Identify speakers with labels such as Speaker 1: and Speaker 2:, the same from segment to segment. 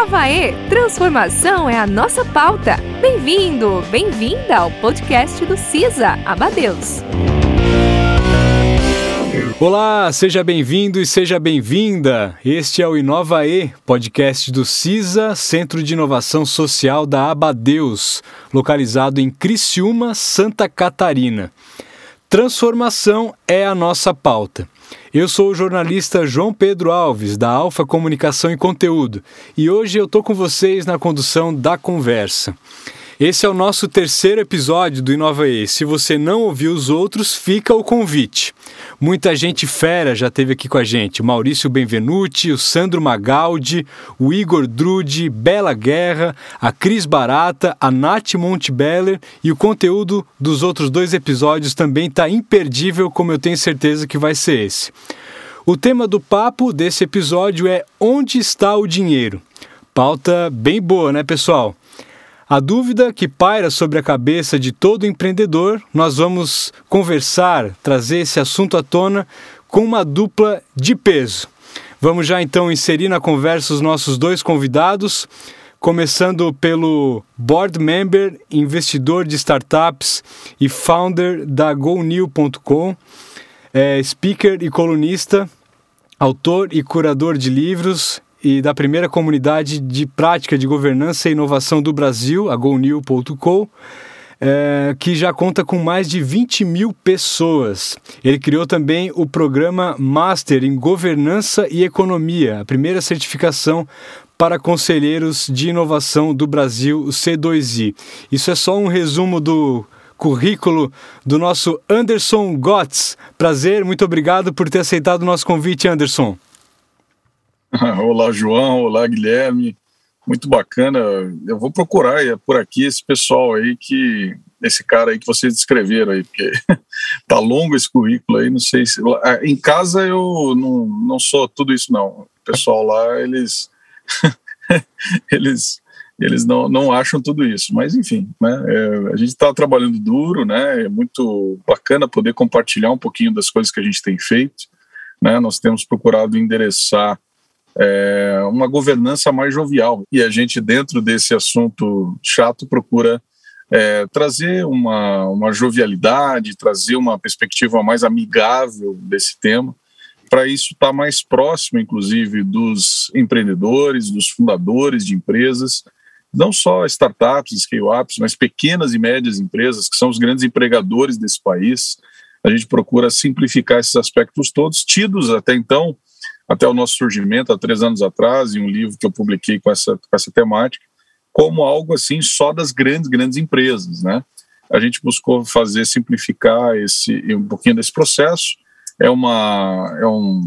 Speaker 1: E, transformação é a nossa pauta. Bem-vindo, bem-vinda ao podcast do CISA Abadeus.
Speaker 2: Olá, seja bem-vindo e seja bem-vinda. Este é o Inova E, podcast do CISA, Centro de Inovação Social da Abadeus, localizado em Criciúma, Santa Catarina. Transformação é a nossa pauta. Eu sou o jornalista João Pedro Alves, da Alfa Comunicação e Conteúdo, e hoje eu estou com vocês na condução da conversa. Esse é o nosso terceiro episódio do Inova E. Se você não ouviu os outros, fica o convite. Muita gente fera já teve aqui com a gente. Maurício Benvenuti, o Sandro Magaldi, o Igor Drude, Bela Guerra, a Cris Barata, a Nath Montebeller e o conteúdo dos outros dois episódios também está imperdível, como eu tenho certeza que vai ser esse. O tema do papo desse episódio é Onde está o dinheiro? Pauta bem boa, né, pessoal? A dúvida que paira sobre a cabeça de todo empreendedor, nós vamos conversar, trazer esse assunto à tona com uma dupla de peso. Vamos já então inserir na conversa os nossos dois convidados, começando pelo board member, investidor de startups e founder da GoNew.com, é, speaker e colunista, autor e curador de livros e da primeira comunidade de prática de governança e inovação do Brasil, a GoNew.com, é, que já conta com mais de 20 mil pessoas. Ele criou também o programa Master em Governança e Economia, a primeira certificação para conselheiros de inovação do Brasil, o C2I. Isso é só um resumo do currículo do nosso Anderson Gotts. Prazer, muito obrigado por ter aceitado o nosso convite, Anderson.
Speaker 3: olá, João. Olá, Guilherme. Muito bacana. Eu vou procurar é por aqui esse pessoal aí que esse cara aí que vocês descreveram aí, porque tá longo esse currículo aí, não sei se em casa eu não, não sou tudo isso não. O pessoal lá eles eles eles não, não acham tudo isso, mas enfim, né, é, a gente está trabalhando duro, né, é muito bacana poder compartilhar um pouquinho das coisas que a gente tem feito, né, nós temos procurado endereçar é, uma governança mais jovial. E a gente, dentro desse assunto chato, procura é, trazer uma, uma jovialidade, trazer uma perspectiva mais amigável desse tema, para isso estar tá mais próximo, inclusive, dos empreendedores, dos fundadores de empresas, não só startups, scale-ups, mas pequenas e médias empresas, que são os grandes empregadores desse país. A gente procura simplificar esses aspectos todos, tidos até então até o nosso surgimento, há três anos atrás, em um livro que eu publiquei com essa, com essa temática, como algo assim só das grandes, grandes empresas, né? A gente buscou fazer, simplificar esse, um pouquinho desse processo, é uma, é um,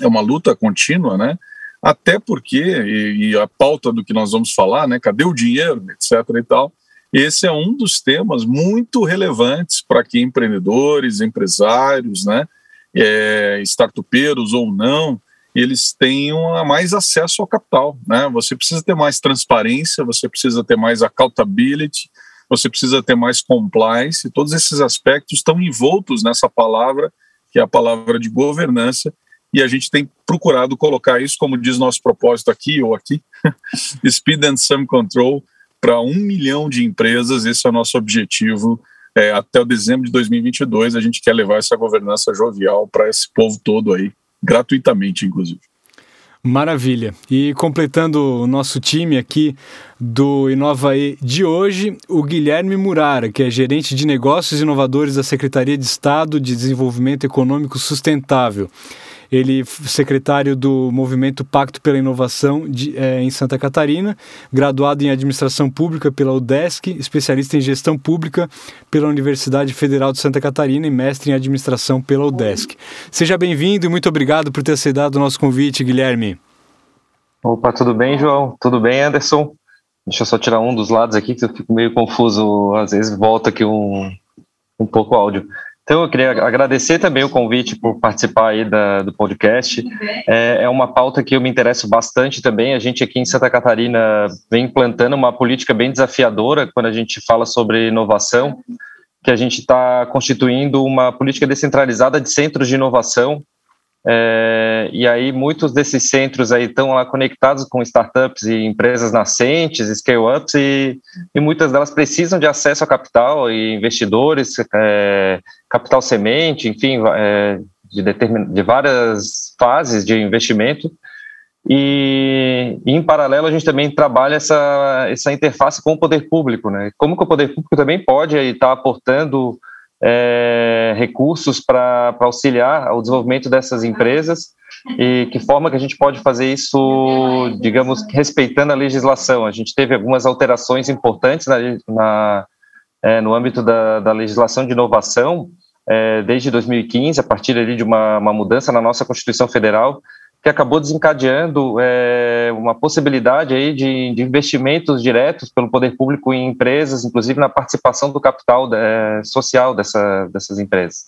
Speaker 3: é uma luta contínua, né? Até porque, e, e a pauta do que nós vamos falar, né? Cadê o dinheiro, etc e tal, esse é um dos temas muito relevantes para que empreendedores, empresários, né? É, startupeiros ou não, eles tenham mais acesso ao capital. Né? Você precisa ter mais transparência, você precisa ter mais accountability, você precisa ter mais compliance, todos esses aspectos estão envoltos nessa palavra, que é a palavra de governança, e a gente tem procurado colocar isso, como diz nosso propósito aqui ou aqui, Speed and Sum Control, para um milhão de empresas, esse é o nosso objetivo é, até o dezembro de 2022 a gente quer levar essa governança jovial para esse povo todo aí, gratuitamente, inclusive.
Speaker 2: Maravilha. E completando o nosso time aqui do Inovae de hoje, o Guilherme Murara, que é gerente de negócios inovadores da Secretaria de Estado de Desenvolvimento Econômico Sustentável ele secretário do Movimento Pacto pela Inovação de, é, em Santa Catarina, graduado em Administração Pública pela UDESC, especialista em Gestão Pública pela Universidade Federal de Santa Catarina e mestre em Administração pela UDESC. Seja bem-vindo e muito obrigado por ter aceitado o nosso convite, Guilherme.
Speaker 4: Opa, tudo bem, João? Tudo bem, Anderson? Deixa eu só tirar um dos lados aqui, que eu fico meio confuso, às vezes volta aqui um, um pouco o áudio. Então, eu queria agradecer também o convite por participar aí da, do podcast. É, é, uma pauta que eu me interesso bastante também. A gente aqui em Santa Catarina vem implantando uma política bem desafiadora quando a gente fala sobre inovação, que a gente está constituindo uma política descentralizada de centros de inovação É, e aí muitos desses centros aí estão lá conectados com startups e empresas nascentes, scale-ups, e, e, muitas delas precisam de acesso a capital e investidores, é, capital semente, enfim, é, de, determin, de várias fases de investimento. E, e, em paralelo a gente também trabalha essa, essa interface com o poder público, né? Como que o poder público também pode estar aportando é, recursos para auxiliar o desenvolvimento dessas empresas e que forma que a gente pode fazer isso, digamos, respeitando a legislação. A gente teve algumas alterações importantes na, na é, no âmbito da, da, legislação de inovação é, desde 2015, a partir ali de uma, uma mudança na nossa Constituição Federal, que acabou desencadeando é, uma possibilidade aí de, de, investimentos diretos pelo poder público em empresas, inclusive na participação do capital é, social dessa, dessas empresas.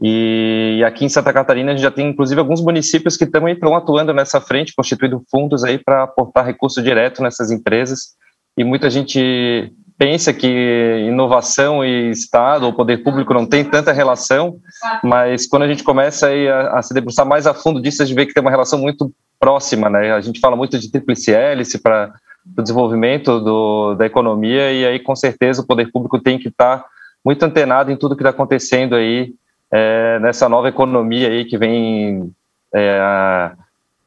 Speaker 4: E, e, aqui em Santa Catarina a gente já tem inclusive alguns municípios que também estão atuando nessa frente, constituindo fundos aí para aportar recurso direto nessas empresas. E muita gente pensa que inovação e Estado ou poder público não tem tanta relação, mas quando a gente começa a, a se debruçar mais a fundo disso, a gente vê que tem uma relação muito próxima, né? A gente fala muito de tríplice hélice para o desenvolvimento do, da economia e aí com certeza o poder público tem que estar tá muito antenado em tudo que está acontecendo aí é, nessa nova economia aí que vem é, a,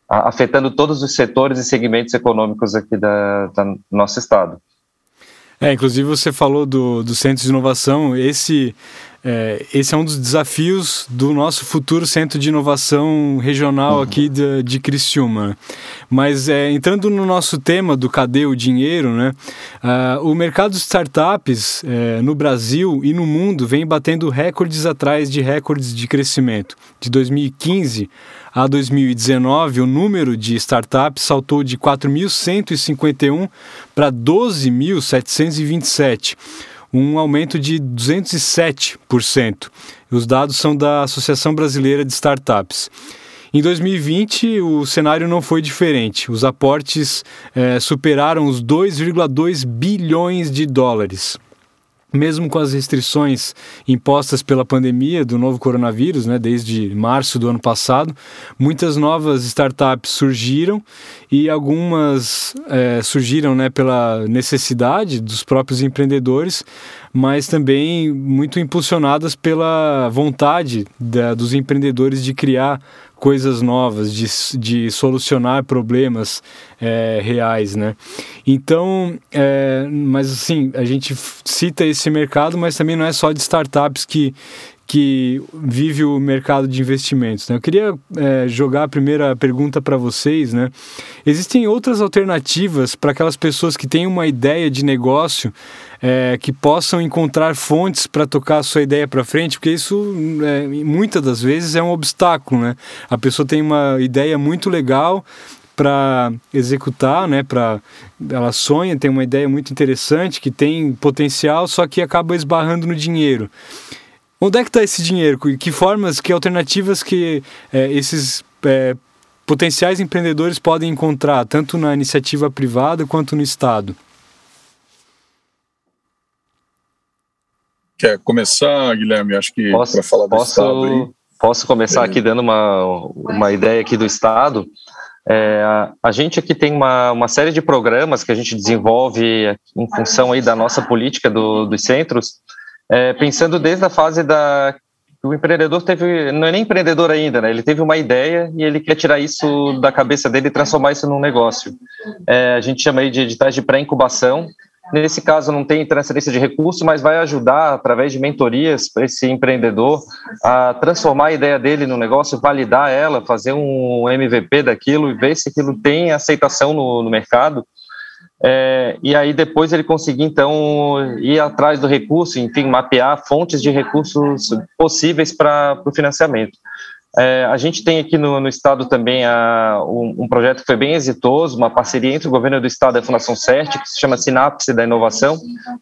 Speaker 4: a, afetando todos os setores e segmentos econômicos aqui da, da do nosso estado.
Speaker 2: É, inclusive você falou do, do Centro de Inovação, esse, é, esse é um dos desafios do nosso futuro Centro de Inovação Regional uhum. aqui de, de Criciúma. Mas é, entrando no nosso tema do cadê o dinheiro, né, uh, o mercado de startups é, no Brasil e no mundo vem batendo recordes atrás de recordes de crescimento. De 2015 a 2019, o número de startups saltou de 4.151 para 12.727, um aumento de 207%. Os dados são da Associação Brasileira de Startups. Em 2020, o cenário não foi diferente. Os aportes eh, superaram os 2,2 bilhões de dólares mesmo com as restrições impostas pela pandemia do novo coronavírus, né, desde março do ano passado, muitas novas startups surgiram e algumas é, surgiram né, pela necessidade dos próprios empreendedores, mas também muito impulsionadas pela vontade da, dos empreendedores de criar coisas novas, de, de solucionar problemas é, reais, né? Então, é, mas assim, a gente cita esse mercado, mas também não é só de startups que, que vive o mercado de investimentos. Né? Eu queria é, jogar a primeira pergunta para vocês. Né? Existem outras alternativas para aquelas pessoas que têm uma ideia de negócio é, que possam encontrar fontes para tocar a sua ideia para frente, porque isso é, muitas das vezes é um obstáculo. Né? A pessoa tem uma ideia muito legal para executar, né? Para ela sonha, tem uma ideia muito interessante que tem potencial, só que acaba esbarrando no dinheiro. Onde é que está esse dinheiro? Que formas, que alternativas que é, esses é, potenciais empreendedores podem encontrar, tanto na iniciativa privada quanto no Estado?
Speaker 3: Quer começar, Guilherme? Acho que para falar do
Speaker 4: posso,
Speaker 3: Estado aí.
Speaker 4: Posso começar é. aqui dando uma, uma ideia aqui do Estado. É, a gente aqui tem uma, uma série de programas que a gente desenvolve em função aí da nossa política do, dos centros, é, pensando desde a fase da o empreendedor teve não é nem empreendedor ainda, né? Ele teve uma ideia e ele quer tirar isso da cabeça dele e transformar isso num negócio. É, a gente chama aí de editais de pré-incubação. Nesse caso não tem transferência de recursos, mas vai ajudar através de mentorias para esse empreendedor a transformar a ideia dele no negócio, validar ela, fazer um MVP daquilo e ver se aquilo tem aceitação no, no mercado. É, e aí depois ele conseguir então ir atrás do recurso, enfim, mapear fontes de recursos possíveis para o financiamento. É, a gente tem aqui no, no estado também a, um, um, projeto que foi bem exitoso, uma parceria entre o governo do estado e a Fundação CERT, que se chama Sinapse da Inovação.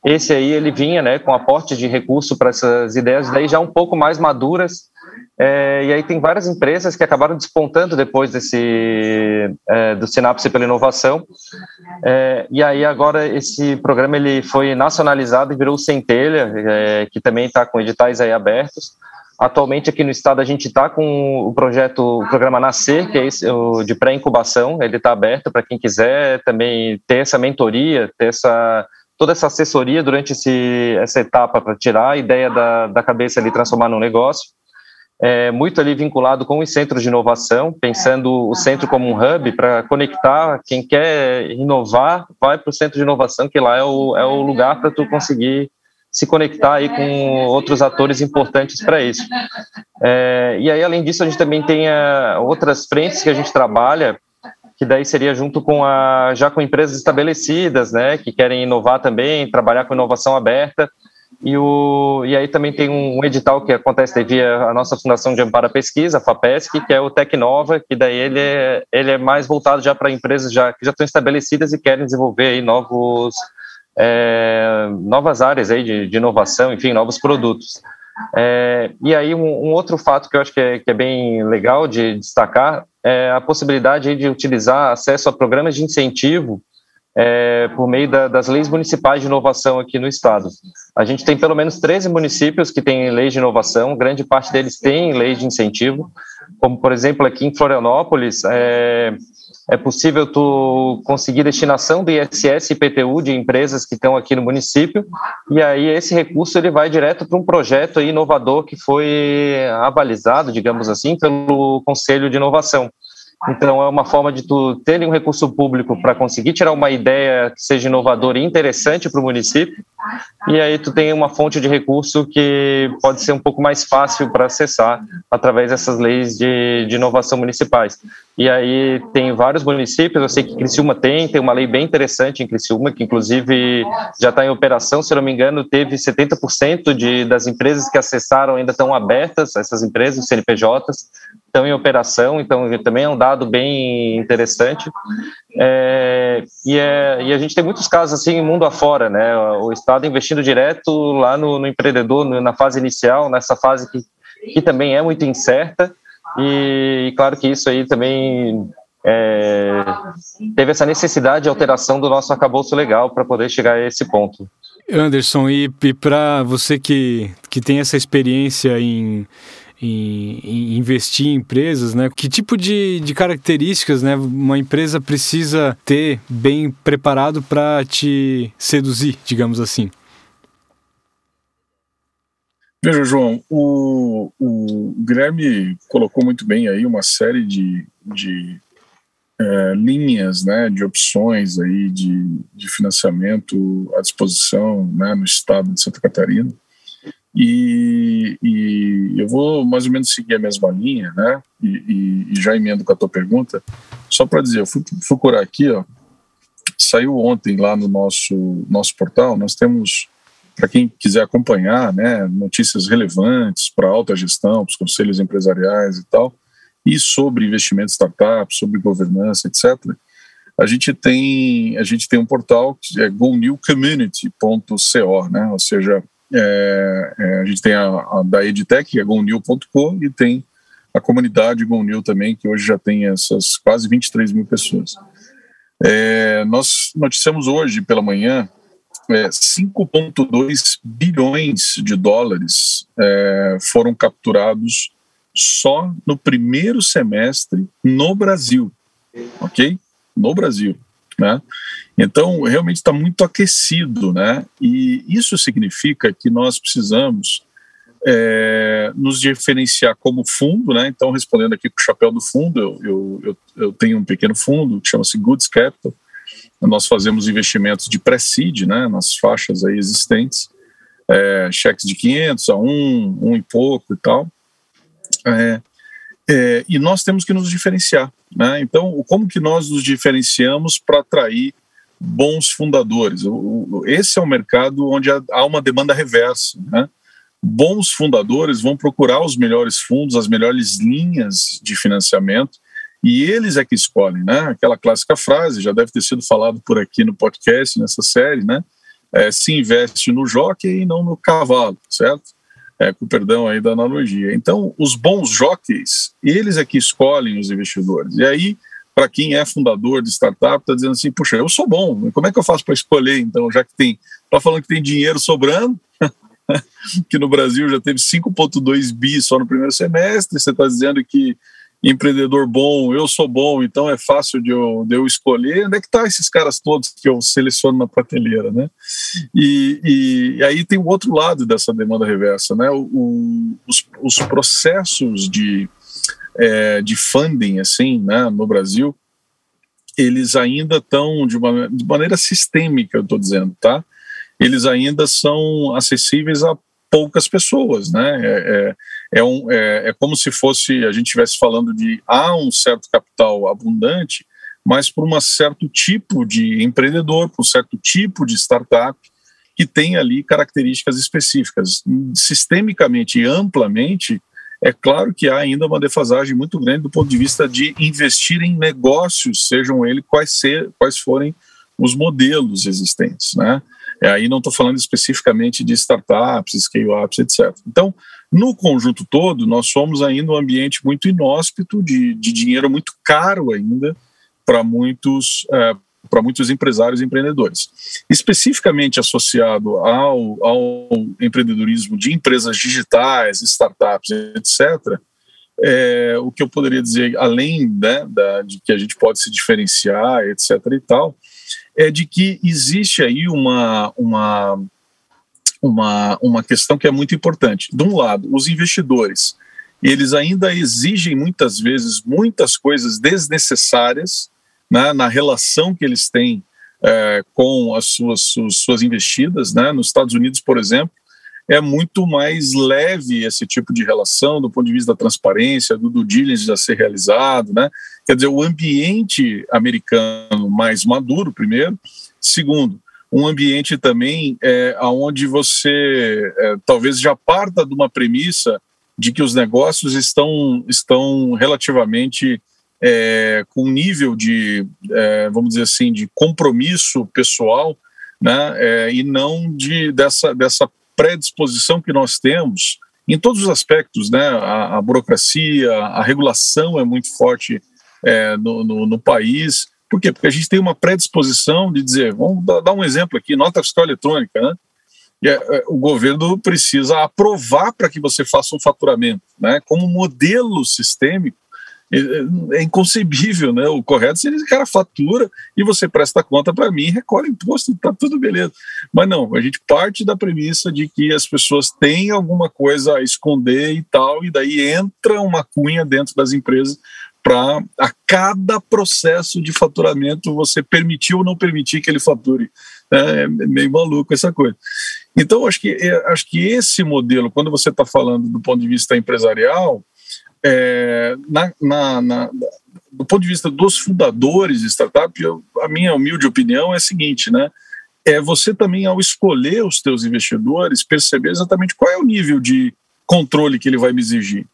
Speaker 4: Esse aí ele vinha né, com aporte de recurso para essas ideias, daí já um pouco mais maduras, é, e aí tem várias empresas que acabaram despontando depois desse é, do Sinapse pela inovação. É, e aí agora esse programa ele foi nacionalizado e virou Centelha, é, que também está com editais aí abertos, Atualmente aqui no estado a gente está com o projeto, o programa Nascer, que é esse, o de pré-incubação, ele está aberto para quem quiser também ter essa mentoria, ter essa toda essa assessoria durante esse, essa etapa para tirar a ideia da, da cabeça ali transformar num negócio. É, muito ali vinculado com os centros de inovação, pensando o centro como um hub para conectar quem quer inovar, vai para o centro de inovação, que lá é o, é o lugar para tu conseguir se conectar aí com outros atores importantes para isso. É, e aí, além disso, a gente também tem a, outras frentes que a gente trabalha, que daí seria junto com a já com empresas estabelecidas, né, que querem inovar também, trabalhar com inovação aberta. E, o, e aí também tem um edital que acontece via a nossa Fundação de Amparo à Pesquisa, a FAPESC, que é o Tecnova, que daí ele é, ele é mais voltado já para empresas já, que já estão estabelecidas e querem desenvolver aí novos, é, novas áreas aí de, de, inovação, enfim, novos produtos. É, e aí um, um, outro fato que eu acho que é, que é bem legal de destacar é, a possibilidade de utilizar acesso a programas de incentivo é, por meio da, das leis municipais de inovação aqui no estado. A gente tem pelo menos 13 municípios que têm leis de inovação, grande parte deles tem leis de incentivo, como por exemplo aqui em Florianópolis, é, é possível tu conseguir destinação do ISS e IPTU de empresas que estão aqui no município, e aí esse recurso ele vai direto para um projeto inovador que foi avalizado, digamos assim, pelo Conselho de Inovação. Então, é uma forma de tu ter um recurso público para conseguir tirar uma ideia que seja inovadora e interessante para o município, e aí tu tem uma fonte de recurso que pode ser um pouco mais fácil para acessar através dessas leis de, de inovação municipais. E aí tem vários municípios, eu sei que Criciúma tem, tem uma lei bem interessante em Criciúma, que inclusive já está em operação, se não me engano, teve 70% de, das empresas que acessaram ainda estão abertas, essas empresas, CNPJs, estão em operação, então também é um dado bem interessante. É, e, é, e, a gente tem muitos casos assim, mundo afora, né? O Estado investindo direto lá no, no empreendedor, na fase inicial, nessa fase que, que também é muito incerta, e, e claro que isso aí também é, teve essa necessidade de alteração do nosso acabouço legal para poder chegar a esse ponto.
Speaker 2: Anderson, e, e para você que, que tem essa experiência em em, em, investir em empresas, né? Que tipo de, de características, né, uma empresa precisa ter bem preparado para te seduzir, digamos assim?
Speaker 3: Veja, João, o, o Guilherme colocou muito bem aí uma série de, de é, linhas, né, de opções aí de, de financiamento à disposição, né, no estado de Santa Catarina. E, e, eu vou mais ou menos seguir a mesma linha, né? E, e, e já emendo com a tua pergunta, só para dizer, eu fui, fui curar aqui, ó, saiu ontem lá no nosso, nosso portal, nós temos, para quem quiser acompanhar, né, notícias relevantes para alta gestão, para os conselhos empresariais e tal, e sobre investimento em startups, sobre governança, etc., a gente tem a gente tem um portal que é gonewcommunity.co, né? Ou seja, é, é, a gente tem a, a da Edtech, é gonil.co, e tem a comunidade Gonil também, que hoje já tem essas quase 23 mil pessoas. É, nós noticiamos hoje pela manhã é, 5,2 bilhões de dólares é, foram capturados só no primeiro semestre no Brasil, ok? No Brasil, né? Então, realmente está muito aquecido, né? E isso significa que nós precisamos é, nos diferenciar como fundo, né? Então, respondendo aqui com o chapéu do fundo, eu, eu, eu, tenho um pequeno fundo que chama-se Goods Capital. Nós fazemos investimentos de pré-seed, né? Nas faixas aí existentes, é, cheques de 500 a 1, um e pouco e tal. É, é, e nós temos que nos diferenciar. Né? Então, como que nós nos diferenciamos para atrair bons fundadores. Esse é um mercado onde há uma demanda reversa. Né? Bons fundadores vão procurar os melhores fundos, as melhores linhas de financiamento, e eles é que escolhem, né? Aquela clássica frase, já deve ter sido falado por aqui no podcast, nessa série, né? É, se investe no jockey e não no cavalo, certo? É, com perdão aí da analogia. Então, os bons jockeys, eles é que escolhem os investidores. E aí, para quem é fundador de startup, está dizendo assim, puxa, eu sou bom, como é que eu faço para escolher, então, já que tem, está falando que tem dinheiro sobrando, que no Brasil já teve 5,2 bi só no primeiro semestre. Você está dizendo que empreendedor bom, eu sou bom, então é fácil de eu, de eu escolher. Onde é que tá esses caras todos que eu seleciono na prateleira, né? E, e, e aí tem o outro lado dessa demanda reversa, né? O, o, os, os, processos de, é, de funding, assim, né, no Brasil, eles ainda estão de, uma, de maneira sistêmica, eu estou dizendo, tá? Eles ainda são acessíveis a poucas pessoas, né? É, é, é, um, é, é como se fosse a gente estivesse falando de há um certo capital abundante, mas para um certo tipo de empreendedor, para um certo tipo de startup que tem ali características específicas. Sistemicamente e amplamente, é claro que há ainda uma defasagem muito grande do ponto de vista de investir em negócios, sejam eles quais, ser, quais forem os modelos existentes, né? É, aí não estou falando especificamente de startups, scale-ups, etc. Então, no conjunto todo, nós somos ainda um ambiente muito inóspito, de, de dinheiro muito caro ainda para muitos, é, para muitos empresários e empreendedores. Especificamente associado ao, ao empreendedorismo de empresas digitais, startups, etc., é, o que eu poderia dizer, além né, da, de que a gente pode se diferenciar, etc. e tal, é de que existe aí uma, uma, uma, uma questão que é muito importante. De um lado, os investidores, eles ainda exigem muitas vezes muitas coisas desnecessárias né, na relação que eles têm é, com as suas, suas, investidas. Né? Nos Estados Unidos, por exemplo, é muito mais leve esse tipo de relação do ponto de vista da transparência, do due diligence a ser realizado, né? Quer dizer, o ambiente americano mais maduro, primeiro. Segundo, um ambiente também é, onde você é, talvez já parta de uma premissa de que os negócios estão, estão relativamente é, com um nível de, é, vamos dizer assim, de compromisso pessoal, né, é, e não de, dessa, dessa predisposição que nós temos em todos os aspectos, né, a, a burocracia, a regulação é muito forte é, no, no, no, país. Por quê? Porque a gente tem uma predisposição de dizer, vamos dar um exemplo aqui, nota fiscal eletrônica, né? É, é, o governo precisa aprovar para que você faça um faturamento, né? Como modelo sistêmico, é, é inconcebível, né? O correto seria que cara fatura e você presta conta para mim, recolhe imposto, tá tudo beleza. Mas não, a gente parte da premissa de que as pessoas têm alguma coisa a esconder e tal, e daí entra uma cunha dentro das empresas para a cada processo de faturamento você permitir ou não permitir que ele fature. É, é meio maluco essa coisa. Então, acho que, é, acho que esse modelo, quando você está falando do ponto de vista empresarial, é, na, na, na, do ponto de vista dos fundadores de startup, eu, a minha humilde opinião é a seguinte, né? É você também, ao escolher os teus investidores, perceber exatamente qual é o nível de controle que ele vai me exigir.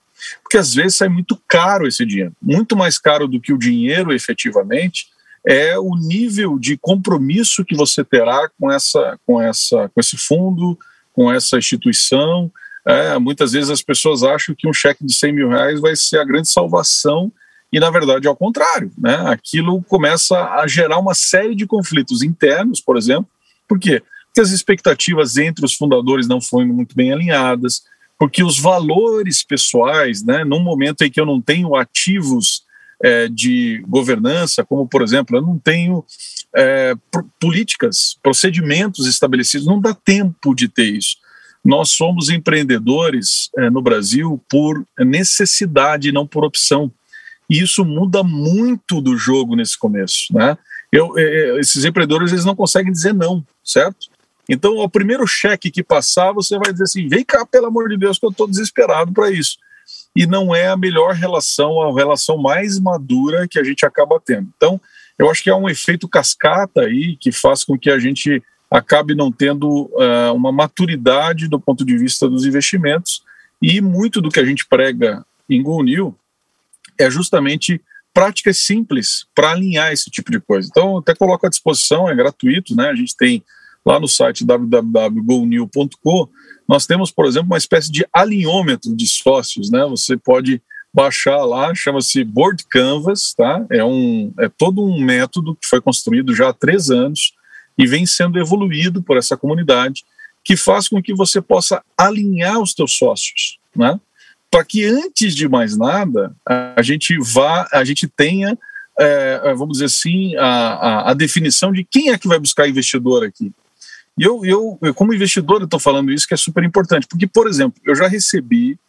Speaker 3: Porque às vezes sai muito caro esse dinheiro, muito mais caro do que o dinheiro efetivamente é o nível de compromisso que você terá com essa, com essa, com esse fundo, com essa instituição. É, muitas vezes as pessoas acham que um cheque de 100 mil reais vai ser a grande salvação e na verdade é ao contrário, né? Aquilo começa a gerar uma série de conflitos internos, por exemplo. Por quê? Porque as expectativas entre os fundadores não foram muito bem alinhadas, porque os valores pessoais, né, num momento em que eu não tenho ativos é, de governança, como por exemplo, eu não tenho é, políticas, procedimentos estabelecidos, não dá tempo de ter isso. Nós somos empreendedores é, no Brasil por necessidade, não por opção. E isso muda muito do jogo nesse começo, né? Eu, é, é, esses empreendedores eles não conseguem dizer não, certo? Então, o primeiro cheque que passar, você vai dizer assim: vem cá, pelo amor de Deus, que eu estou desesperado para isso. E não é a melhor relação, a relação mais madura que a gente acaba tendo. Então, eu acho que é um efeito cascata aí que faz com que a gente acabe não tendo uh, uma maturidade do ponto de vista dos investimentos. E muito do que a gente prega em Go New é justamente práticas simples para alinhar esse tipo de coisa. Então, até coloco à disposição, é gratuito, né? A gente tem lá no site www.gonew.com, nós temos, por exemplo, uma espécie de alinhômetro de sócios, né? Você pode baixar lá, chama-se Board Canvas, tá? É, um, é todo um método que foi construído já há três anos e vem sendo evoluído por essa comunidade, que faz com que você possa alinhar os teus sócios, né? Para que antes de mais nada a gente vá, a gente tenha, é, vamos dizer assim, a, a, a, definição de quem é que vai buscar investidor aqui. E eu, eu, eu como investidor, estou falando isso que é super importante, porque, por exemplo, eu já recebi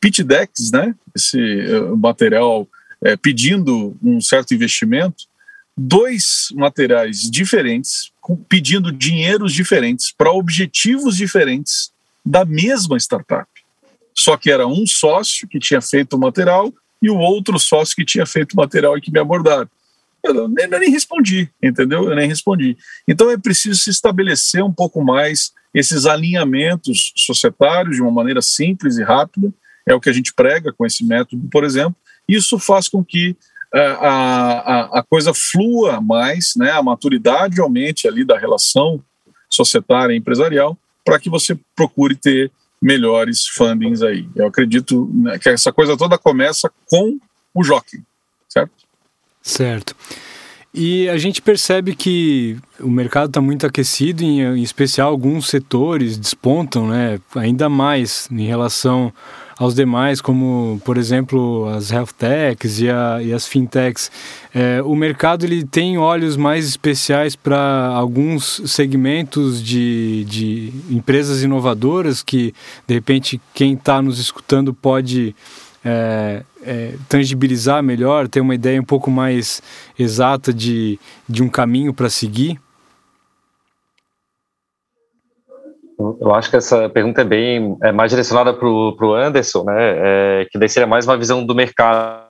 Speaker 3: pitch decks, né? Esse uh, material é, pedindo um certo investimento, dois materiais diferentes, pedindo dinheiros diferentes para objetivos diferentes da mesma startup. Só que era um sócio que tinha feito o material e o outro sócio que tinha feito o material e que me abordaram. Eu nem, eu nem respondi, entendeu? Eu nem respondi. Então é preciso se estabelecer um pouco mais esses alinhamentos societários de uma maneira simples e rápida. É o que a gente prega com esse método, por exemplo. Isso faz com que a, a, a coisa flua mais, né, a maturidade aumente ali da relação societária e empresarial, para que você procure ter melhores fundings aí. Eu acredito né, que essa coisa toda começa com o jockey, certo?
Speaker 2: Certo. E a gente percebe que o mercado está muito aquecido, em, em especial alguns setores despontam né, ainda mais em relação aos demais, como por exemplo as health techs e, a, e as fintechs. É, o mercado ele tem olhos mais especiais para alguns segmentos de, de empresas inovadoras que de repente quem está nos escutando pode é, é, tangibilizar melhor, ter uma ideia um pouco mais exata de, de um caminho para seguir?
Speaker 4: Eu acho que essa pergunta é bem é mais direcionada para o Anderson, né? É, que daí seria mais uma visão do mercado.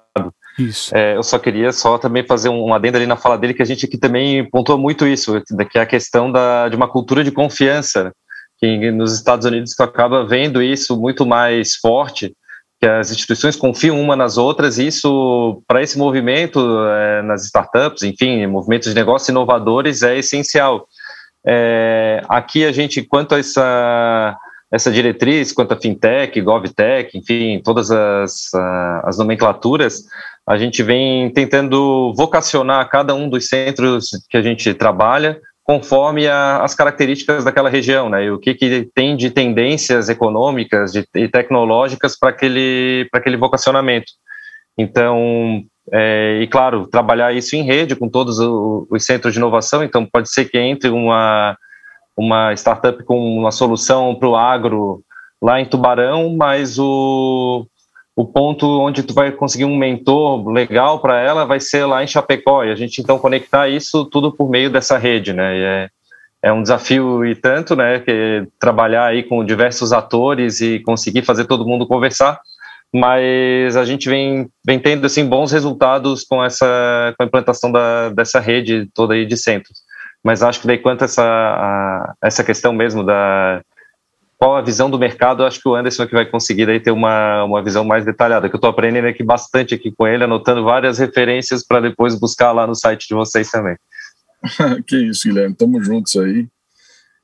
Speaker 2: Isso.
Speaker 4: É, eu só queria só também fazer um adendo ali na fala dele que a gente aqui também pontua muito isso, que é a questão da, de uma cultura de confiança, que nos Estados Unidos tu acaba vendo isso muito mais forte, que as instituições confiam uma nas outras, e isso, para esse movimento é, nas startups, enfim, movimentos de negócio inovadores, é essencial. É, aqui a gente, quanto a essa, essa diretriz, quanto a fintech, govtech, enfim, todas as, as nomenclaturas, a gente vem tentando vocacionar cada um dos centros que a gente trabalha conforme a, as características daquela região, né? E o que, que tem de tendências econômicas e tecnológicas para aquele, aquele vocacionamento. Então, é, e claro, trabalhar isso em rede com todos os centros de inovação. Então, pode ser que entre uma, uma startup com uma solução para o agro lá em Tubarão, mas o, o ponto onde tu vai conseguir um mentor legal para ela vai ser lá em Chapecó. E a gente então conectar isso tudo por meio dessa rede, né? E é, é um desafio e tanto, né? Que trabalhar aí com diversos atores e conseguir fazer todo mundo conversar mas a gente vem, vem tendo assim bons resultados com essa com a implantação da, dessa rede toda aí de centros. Mas acho que daí quanto essa a, essa questão mesmo da qual a visão do mercado, acho que o Anderson é que vai conseguir daí ter uma, uma visão mais detalhada, que eu estou aprendendo aqui bastante aqui com ele, anotando várias referências para depois buscar lá no site de vocês também.
Speaker 3: que isso, Guilherme, estamos juntos aí.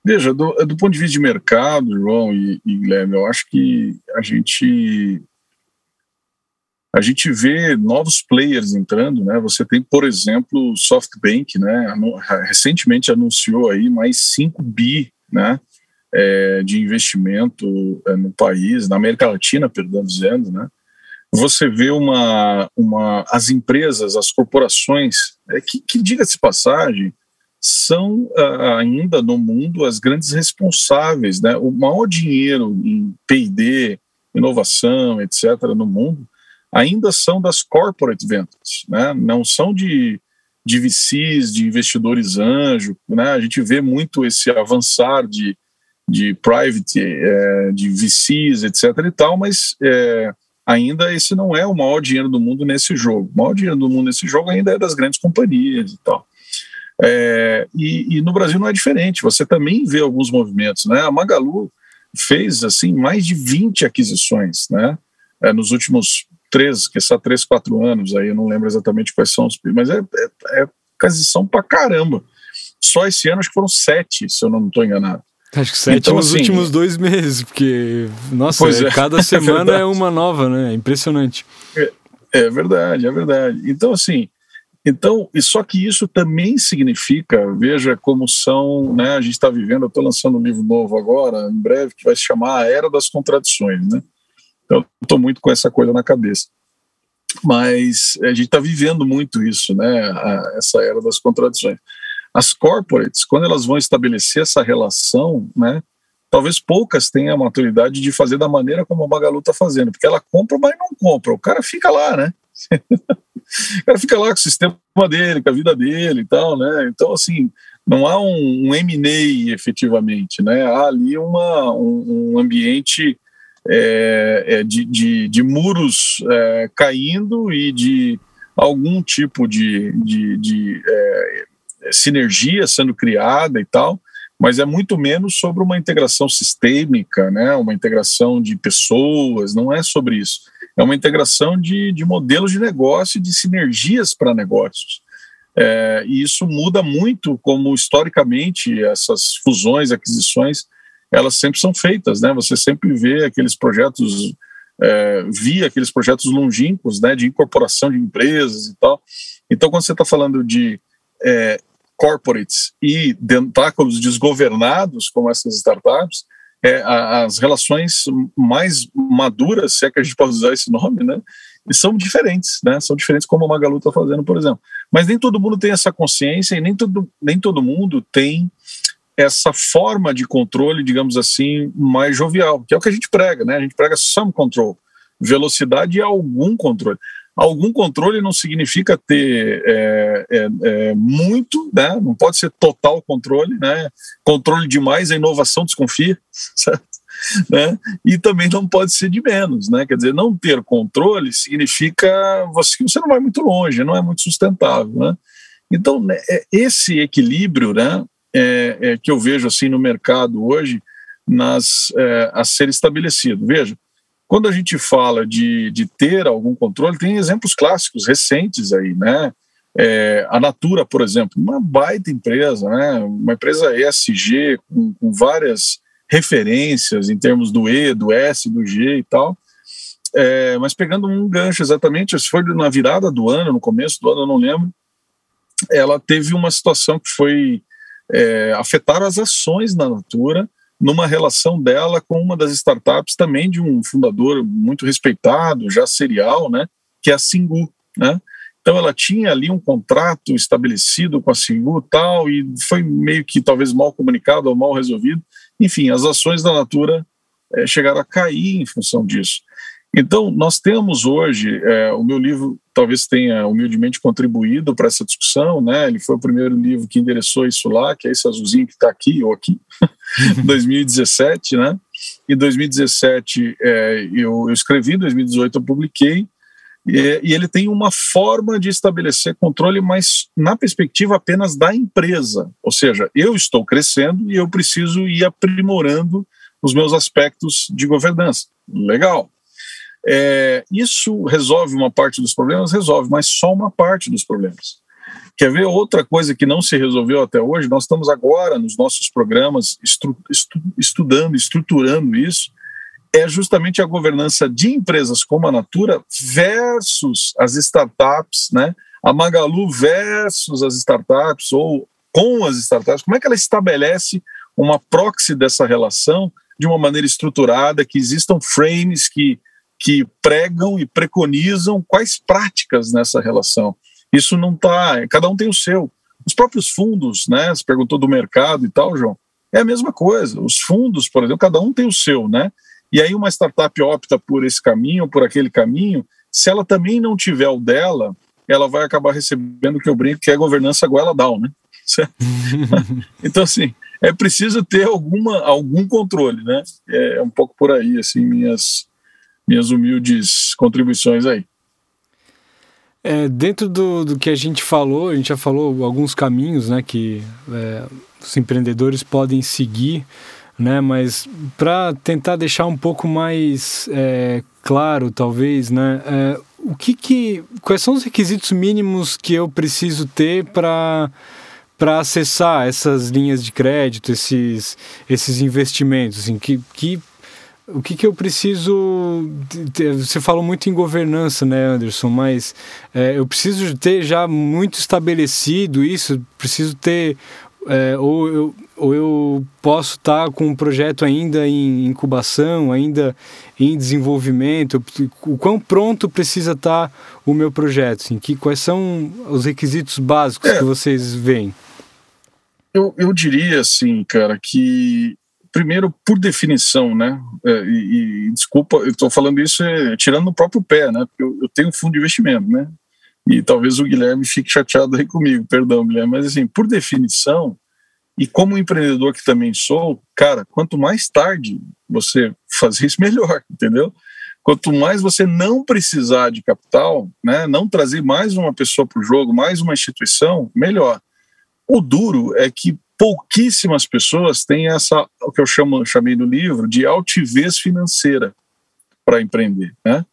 Speaker 3: Veja, do, do ponto de vista de mercado, João e, e Guilherme, eu acho que a gente a gente vê novos players entrando, né? Você tem, por exemplo, o SoftBank, né? Recentemente anunciou aí mais 5 bi, né? É, de investimento é, no país, na América Latina, perdão dizendo, né? Você vê uma, uma as empresas, as corporações, é, que, que diga-se passagem, são uh, ainda no mundo as grandes responsáveis, né? O maior dinheiro em P&D, inovação, etc., no mundo, ainda são das corporate ventures, né? não são de, de VCs, de investidores anjo. Né? A gente vê muito esse avançar de, de private, é, de VCs, etc. e tal, mas é, ainda esse não é o maior dinheiro do mundo nesse jogo. O maior dinheiro do mundo nesse jogo ainda é das grandes companhias e tal. É, e, e, no Brasil não é diferente, você também vê alguns movimentos. Né? A Magalu fez assim mais de 20 aquisições né? É, nos últimos três, que são três, quatro anos aí, eu não lembro exatamente quais são os, mas é, é, é aquisição pra caramba. Só esse ano acho que foram sete, se eu não estou enganado.
Speaker 2: Acho que sete então, nos assim, últimos dois meses, porque, nossa, é, é, cada semana é, é, uma nova, né? É impressionante.
Speaker 3: É, é, verdade, é verdade. Então, assim, Então, e só que isso também significa, veja como são, né, a gente está vivendo, eu estou lançando um livro novo agora, em breve, que vai se chamar A Era das Contradições, né? Então, estou muito com essa coisa na cabeça. Mas a gente está vivendo muito isso, né, a, essa era das contradições. As corporates, quando elas vão estabelecer essa relação, né, talvez poucas tenham a maturidade de fazer da maneira como a Magalu está fazendo, porque ela compra, mas não compra, o cara fica lá, né? o cara fica lá com o sistema dele, com a vida dele e tal, né? Então, assim, não há um, um M&A efetivamente, né? Há ali uma, um, um ambiente é, de, de, de, muros é, caindo e de algum tipo de, de, de é, sinergia sendo criada e tal, mas é muito menos sobre uma integração sistêmica, né? Uma integração de pessoas, não é sobre isso é uma integração de, de modelos de negócio de sinergias para negócios. É, e isso muda muito como historicamente essas fusões, aquisições, elas sempre são feitas, né? Você sempre vê aqueles projetos, é, via aqueles projetos longínquos, né, de incorporação de empresas e tal. Então, quando você está falando de é, corporates e tentáculos desgovernados, como essas startups, é, as relações mais maduras, se é que a gente pode usar esse nome, né? E são diferentes, né? São diferentes como a Magalu está fazendo, por exemplo. Mas nem todo mundo tem essa consciência e nem todo, nem todo mundo tem essa forma de controle, digamos assim, mais jovial, que é o que a gente prega, né? A gente prega some control, velocidade e algum controle. Algum controle não significa ter é, é, é, muito, né? não pode ser total controle, né? controle demais, a inovação desconfia, certo? Né? E também não pode ser de menos, né? Quer dizer, não ter controle significa você, você não vai muito longe, não é muito sustentável, né? Então, né, é esse equilíbrio, né, é, é, que eu vejo assim no mercado hoje, nas, é, a ser estabelecido. Veja, quando a gente fala de, de ter algum controle, tem exemplos clássicos recentes aí, né? É, a Natura, por exemplo, uma baita empresa, né? uma empresa ESG com, com, várias referências em termos do E, do S, do G e tal. É, mas pegando um gancho exatamente, se foi na virada do ano, no começo do ano, eu não lembro, ela teve uma situação que foi é, afetar as ações da Natura numa relação dela com uma das startups também de um fundador muito respeitado, já serial, né, que é a Singu, né? Então ela tinha ali um contrato estabelecido com a Singu tal e foi meio que talvez mal comunicado ou mal resolvido. Enfim, as ações da Natura é, chegaram a cair em função disso. Então, nós temos hoje, é, o meu livro talvez tenha humildemente contribuído para essa discussão, né? Ele foi o primeiro livro que endereçou isso lá, que é esse azulzinho que está aqui ou aqui, 2017, né? Em 2017 é, eu, eu escrevi, em 2018 eu publiquei, e, e, ele tem uma forma de estabelecer controle, mas na perspectiva apenas da empresa. Ou seja, eu estou crescendo e eu preciso ir aprimorando os meus aspectos de governança. Legal. É, isso resolve uma parte dos problemas? Resolve, mas só uma parte dos problemas. Quer ver outra coisa que não se resolveu até hoje? Nós estamos agora nos nossos programas estu, estu, estudando, estruturando isso. É justamente a governança de empresas como a Natura versus as startups, né? A Magalu versus as startups ou com as startups. Como é que ela estabelece uma proxy dessa relação de uma maneira estruturada, que existam frames que que pregam e preconizam quais práticas nessa relação. Isso não está. Cada um tem o seu. Os próprios fundos, né? Você perguntou do mercado e tal, João. É a mesma coisa. Os fundos, por exemplo, cada um tem o seu, né? E aí uma startup opta por esse caminho, por aquele caminho. Se ela também não tiver o dela, ela vai acabar recebendo o que eu brinco, que é a governança goela down, né? então, assim, é preciso ter alguma, algum controle, né? É um pouco por aí, assim, minhas, minhas humildes contribuições aí.
Speaker 2: É, dentro do, do que a gente falou, a gente já falou alguns caminhos né, que é, os empreendedores podem seguir, né, mas para tentar deixar um pouco mais é, claro, talvez, né, é, o que que, quais são os requisitos mínimos que eu preciso ter para para acessar essas linhas de crédito, esses, esses investimentos, assim, que, que o que, que eu preciso. Você falou muito em governança, né, Anderson? Mas é, eu preciso ter já muito estabelecido isso, preciso ter. É, ou, eu, ou eu posso estar com um projeto ainda em incubação, ainda em desenvolvimento? O quão pronto precisa estar o meu projeto? Assim, que, quais são os requisitos básicos é, que vocês veem?
Speaker 3: Eu, eu diria assim, cara, que primeiro, por definição, né? É, e, e desculpa, eu estou falando isso é, tirando no próprio pé, né? Porque eu, eu, tenho um fundo de investimento, né? E talvez o Guilherme fique chateado aí comigo, perdão, Guilherme, mas assim, por definição, e como empreendedor que também sou, cara, quanto mais tarde você fazer isso, melhor, entendeu? Quanto mais você não precisar de capital, né, não trazer mais uma pessoa para o jogo, mais uma instituição, melhor. O duro é que pouquíssimas pessoas têm essa, o que eu chamo, chamei no livro, de altivez financeira para empreender, né?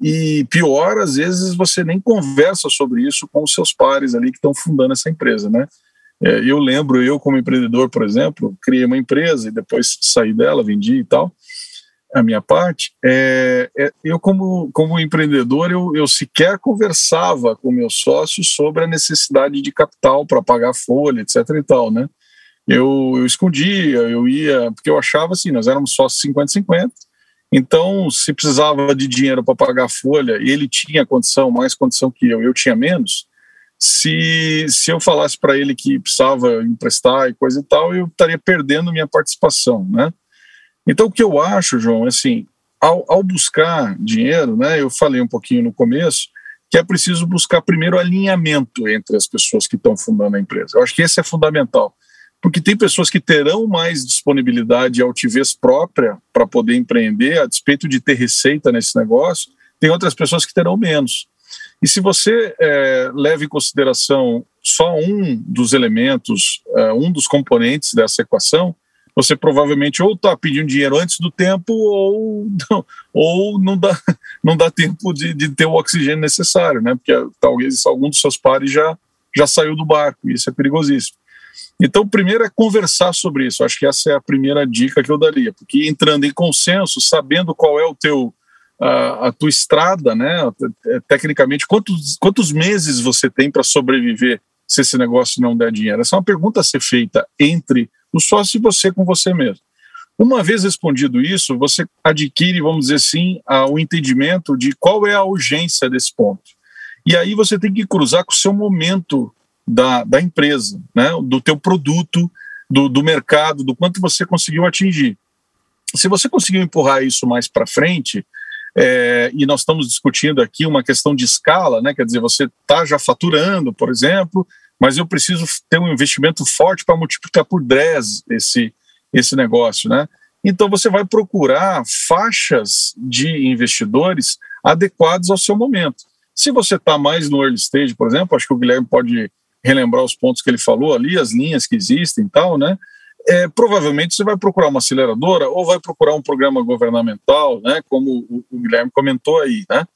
Speaker 3: E pior, às vezes você nem conversa sobre isso com os seus pares ali que estão fundando essa empresa, né? É, eu lembro, eu como empreendedor, por exemplo, criei uma empresa e depois saí dela, vendi e tal, a minha parte. É, é, eu como, como empreendedor, eu, eu sequer conversava com meus sócios sobre a necessidade de capital para pagar folha, etc e tal, né? Eu, eu escondia, eu ia, porque eu achava assim, nós éramos só 50-50, então se precisava de dinheiro para pagar a folha, ele tinha condição, mais condição que eu, eu tinha menos, se, se eu falasse para ele que precisava emprestar e coisa e tal, eu estaria perdendo minha participação, né? Então o que eu acho, João, é assim, ao, ao buscar dinheiro, né, eu falei um pouquinho no começo, que é preciso buscar primeiro alinhamento entre as pessoas que estão fundando a empresa. Eu acho que esse é fundamental porque tem pessoas que terão mais disponibilidade e altivez própria para poder empreender, a despeito de ter receita nesse negócio, tem outras pessoas que terão menos. E se você é, leva em consideração só um dos elementos, é, um dos componentes dessa equação, você provavelmente ou está pedindo dinheiro antes do tempo ou não, ou não dá, não dá tempo de, de ter o oxigênio necessário, né? Porque talvez algum dos seus pares já, já saiu do barco, e isso é perigosíssimo. Então, primeiro é conversar sobre isso. Acho que essa é a primeira dica que eu daria, porque entrando em consenso, sabendo qual é o teu a, a tua estrada, né? Tecnicamente, quantos, quantos meses você tem para sobreviver se esse negócio não der dinheiro? Essa é uma pergunta a ser feita entre o sócio e você com você mesmo. Uma vez respondido isso, você adquire, vamos dizer assim, o entendimento de qual é a urgência desse ponto. E aí você tem que cruzar com o seu momento da, da empresa, né, do teu produto, do, do mercado, do quanto você conseguiu atingir. Se você conseguiu empurrar isso mais para frente, é, e nós estamos discutindo aqui uma questão de escala, né, quer dizer, você está já faturando, por exemplo, mas eu preciso ter um investimento forte para multiplicar por 10 esse, esse negócio, né? Então você vai procurar faixas de investidores adequados ao seu momento. Se você está mais no early stage, por exemplo, acho que o Guilherme pode relembrar os pontos que ele falou ali, as linhas que existem e tal, né? É, provavelmente você vai procurar uma aceleradora ou vai procurar um programa governamental, né, como o, o Guilherme comentou aí, né?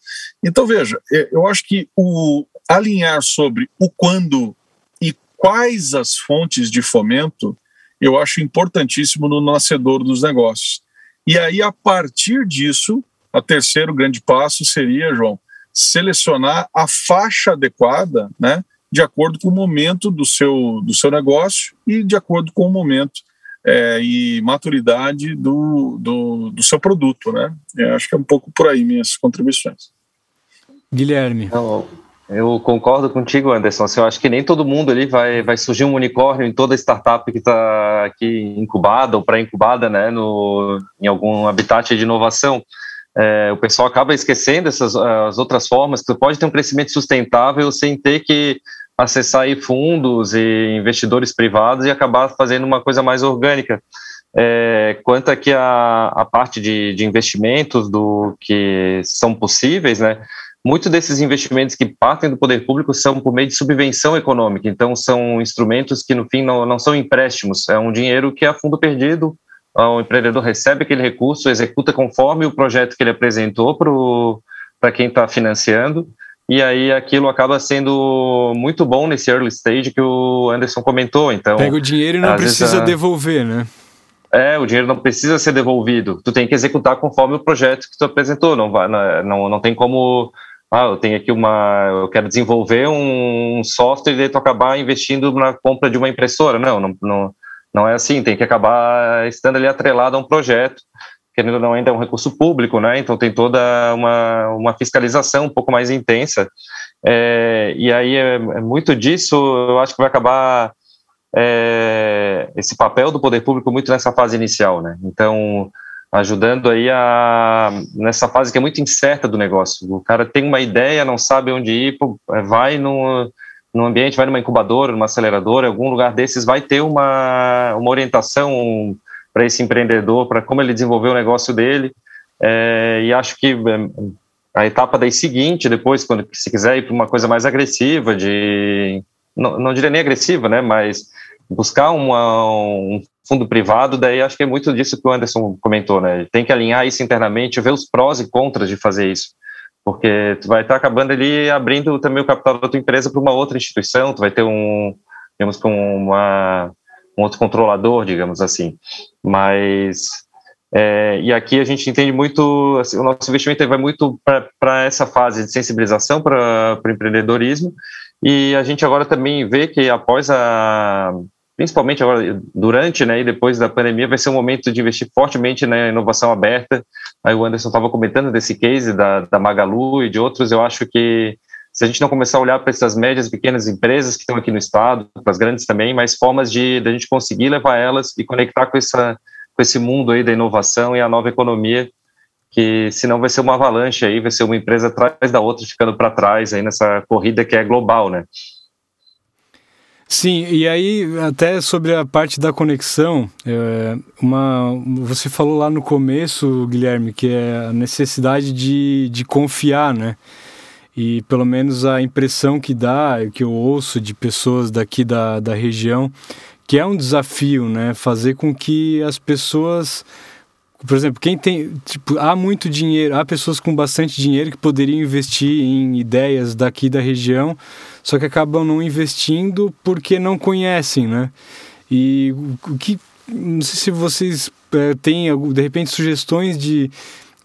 Speaker 3: Então veja, é, eu acho que o alinhar sobre o quando e quais as fontes de fomento, eu acho importantíssimo no nascedor dos negócios. E aí a partir disso, a terceiro grande passo seria, João, selecionar a faixa adequada, né, de acordo com o momento do seu, do seu negócio e de acordo com o momento é, e maturidade do, do, do, seu produto, né? Eu acho que é um pouco por aí minhas contribuições.
Speaker 2: Guilherme.
Speaker 4: Eu concordo contigo, Anderson. Assim, eu acho que nem todo mundo ali vai, vai surgir um unicórnio em toda startup que está aqui incubada ou pré-incubada, né? No, em algum habitat de inovação. É, o pessoal acaba esquecendo essas as outras formas que pode ter um crescimento sustentável sem ter que acessar fundos e investidores privados e acabar fazendo uma coisa mais orgânica. É, quanto aqui a, a parte de, de investimentos do que são possíveis, né? Muitos desses investimentos que partem do poder público são por meio de subvenção econômica, então são instrumentos que no fim não, não são empréstimos, é um dinheiro que é a fundo perdido, o empreendedor recebe aquele recurso, executa conforme o projeto que ele apresentou para quem está financiando, e aí aquilo acaba sendo muito bom nesse early stage que o Anderson comentou. Então
Speaker 2: pega o dinheiro e não precisa vezes, devolver, né?
Speaker 4: é, o dinheiro não precisa ser devolvido. Tu tem que executar conforme o projeto que tu apresentou. Não vai, não, não tem como ah, eu tenho aqui uma, eu quero desenvolver um software e daí tu acabar investindo na compra de uma impressora. Não, não, não, não é assim, tem que acabar estando ali atrelado a um projeto, querendo ou não, ainda é um recurso público, né? Então tem toda uma, uma fiscalização um pouco mais intensa. É, e aí é, é, muito disso, eu acho que vai acabar é, esse papel do poder público muito nessa fase inicial, né? Então ajudando aí a nessa fase que é muito incerta do negócio. O cara tem uma ideia, não sabe onde ir, é, vai no, no ambiente, vai numa incubadora, numa aceleradora, algum lugar desses vai ter uma, uma orientação para esse empreendedor, para como ele desenvolver o negócio dele. É, e acho que é, a etapa daí seguinte, depois, quando se quiser ir para uma coisa mais agressiva, de não, não diria nem agressiva, né, mas buscar uma, um fundo privado, daí acho que é muito disso que o Anderson comentou, né? Tem que alinhar isso internamente, ver os prós e contras de fazer isso. Porque tu vai estar acabando ali abrindo também o capital da tua empresa para uma outra instituição, tu vai ter um, digamos, uma, um outro controlador, digamos assim. Mas é, e aqui a gente entende muito, assim, o nosso investimento vai muito para essa fase de sensibilização para o empreendedorismo, e a gente agora também vê que após a, principalmente agora durante né, e depois da pandemia, vai ser um momento de investir fortemente na inovação aberta. Aí o Anderson estava comentando desse case da, da Magalu e de outros, eu acho que se a gente não começar a olhar para essas médias e pequenas empresas que estão aqui no estado, para as grandes também, mas formas de, de a gente conseguir levar elas e conectar com, essa, com esse mundo aí da inovação e a nova economia, que senão vai ser uma avalanche aí, vai ser uma empresa atrás da outra ficando para trás aí nessa corrida que é global, né?
Speaker 2: Sim, e aí até sobre a parte da conexão, é, uma, você falou lá no começo, Guilherme, que é a necessidade de, de confiar, né? E pelo menos a impressão que dá, que eu ouço de pessoas daqui da, da região, que é um desafio, né? Fazer com que as pessoas por exemplo, quem tem, tipo, há muito dinheiro, há pessoas com bastante dinheiro que poderiam investir em ideias daqui da região, só que acabam não investindo porque não conhecem, né? E o que, não sei se vocês é, têm, de repente, sugestões de,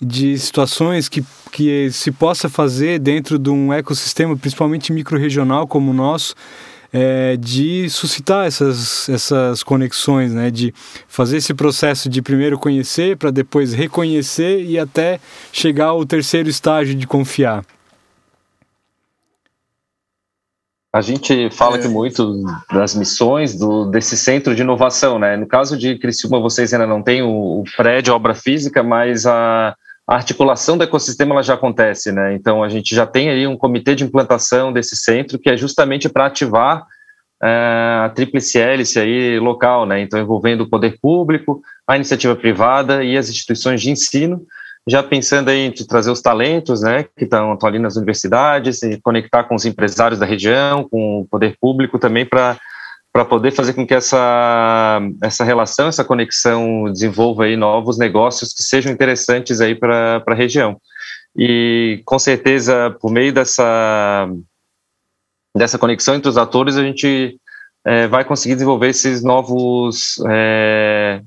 Speaker 2: de situações que, que se possa fazer dentro de um ecossistema, principalmente micro-regional como o nosso, é, de suscitar essas, essas conexões, né? de fazer esse processo de primeiro conhecer para depois reconhecer e até chegar ao terceiro estágio de confiar.
Speaker 4: A gente fala é. aqui muito das missões do, desse centro de inovação, né? No caso de Criciúma, vocês ainda não têm o, o prédio, a obra física, mas a, a articulação do ecossistema ela já acontece, né? Então a gente já tem aí um comitê de implantação desse centro que é justamente para ativar é, a tríplice hélice aí local, né? Então envolvendo o poder público, a iniciativa privada e as instituições de ensino, já pensando em trazer os talentos, né? Que estão ali nas universidades e conectar com os empresários da região, com o poder público também para para poder fazer com que essa, essa relação, essa conexão desenvolva aí novos negócios que sejam interessantes aí para a região. E com certeza, por meio dessa, dessa conexão entre os atores, a gente é, vai conseguir desenvolver esses novos, é,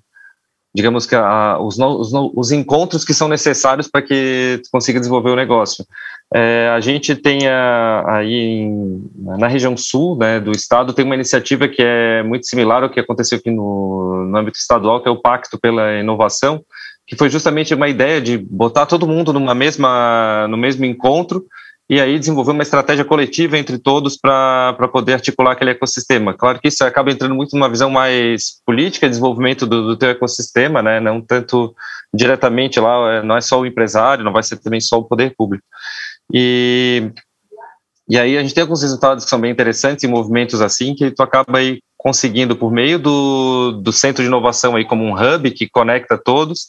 Speaker 4: digamos que a, os, os, os encontros que são necessários para que consiga desenvolver o negócio. É, a gente tem a, aí em, na região sul né, do estado tem uma iniciativa que é muito similar ao que aconteceu aqui no, no âmbito estadual, que é o Pacto pela Inovação, que foi justamente uma ideia de botar todo mundo numa mesma, no mesmo encontro e aí desenvolver uma estratégia coletiva entre todos para poder articular aquele ecossistema. Claro que isso acaba entrando muito numa visão mais política, de desenvolvimento do, do teu ecossistema, né, não tanto diretamente lá, não é só o empresário, não vai ser também só o poder público. E, e aí a gente tem alguns resultados que são bem interessantes em movimentos assim, que tu acaba aí conseguindo, por meio do, do centro de inovação aí como um hub que conecta todos,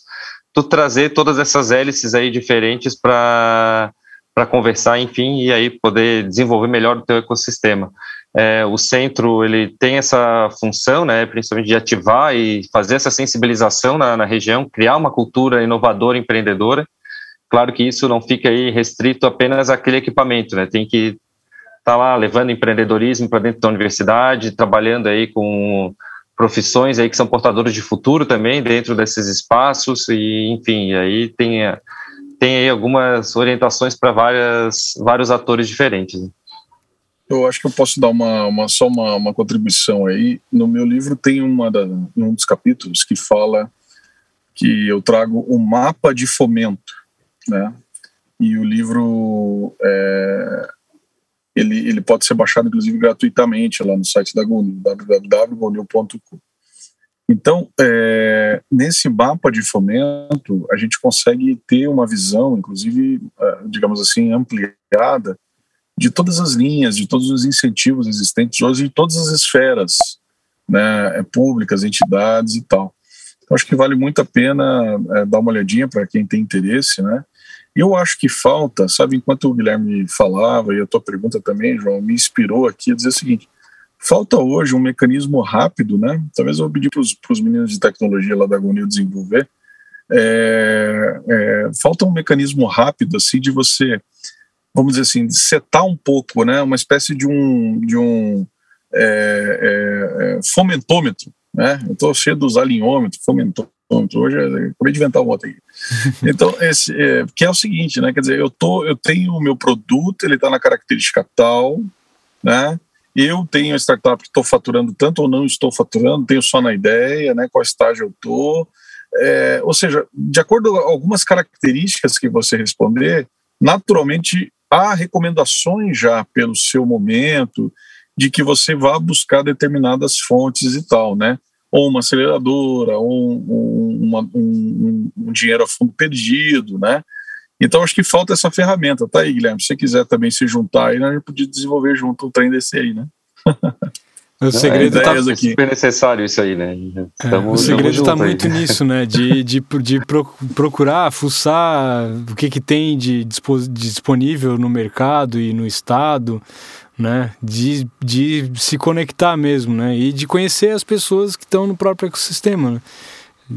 Speaker 4: tu trazer todas essas hélices aí diferentes para para conversar, enfim, e aí poder desenvolver melhor o teu ecossistema. É, o centro ele tem essa função, né, principalmente de ativar e fazer essa sensibilização na, na região, criar uma cultura inovadora, empreendedora, Claro que isso não fica aí restrito apenas àquele equipamento, né? Tem que estar tá lá levando empreendedorismo para dentro da universidade, trabalhando aí com profissões aí que são portadores de futuro também dentro desses espaços e enfim aí tem tem aí algumas orientações para vários atores diferentes. Né?
Speaker 3: Eu acho que eu posso dar uma, uma só uma, uma, contribuição aí. No meu livro tem uma da, um dos capítulos que fala que eu trago um mapa de fomento, né? E o livro é, ele, ele pode ser baixado, inclusive, gratuitamente lá no site da Gonil, www.gonil.com. Então, é, nesse mapa de fomento, a gente consegue ter uma visão, inclusive, é, digamos assim, ampliada, de todas as linhas, de todos os incentivos existentes hoje, de todas as esferas né, é, públicas, entidades e tal. Então, acho que vale muito a pena é, dar uma olhadinha para quem tem interesse, né? Eu acho que falta, sabe, enquanto o Guilherme falava, e a tua pergunta também, João, me inspirou aqui a dizer o seguinte: falta hoje um mecanismo rápido, né? Talvez eu vou pedir para os meninos de tecnologia lá da Agonil desenvolver. É, é, falta um mecanismo rápido, assim, de você, vamos dizer assim, setar um pouco, né? Uma espécie de um, de um é, é, é fomentômetro, né? Eu estou cheio dos alinhômetros, fomentômetro Hoje eu acabei de inventar um outro aqui. Então, esse, é, que é o seguinte, né? Quer dizer, eu, tô, eu tenho o meu produto, ele está na característica tal, né? Eu tenho a startup que estou faturando tanto ou não estou faturando, tenho só na ideia, né? Qual estágio eu estou. É, ou seja, de acordo com algumas características que você responder, naturalmente há recomendações já pelo seu momento de que você vá buscar determinadas fontes e tal, né? ou uma aceleradora, ou um, uma, um, um, dinheiro a fundo perdido, né? Então acho que falta essa ferramenta, tá aí, Guilherme? Se você quiser também se juntar aí, a gente podia desenvolver junto um trem desse aí, né?
Speaker 4: O segredo está é super necessário isso aí, né?
Speaker 2: Estamos, é, o segredo está muito nisso, né? De, de, de procurar, fuçar o que, que tem de disponível no mercado e no estado, né? De, de se conectar mesmo, né? E de conhecer as pessoas que estão no próprio ecossistema, né?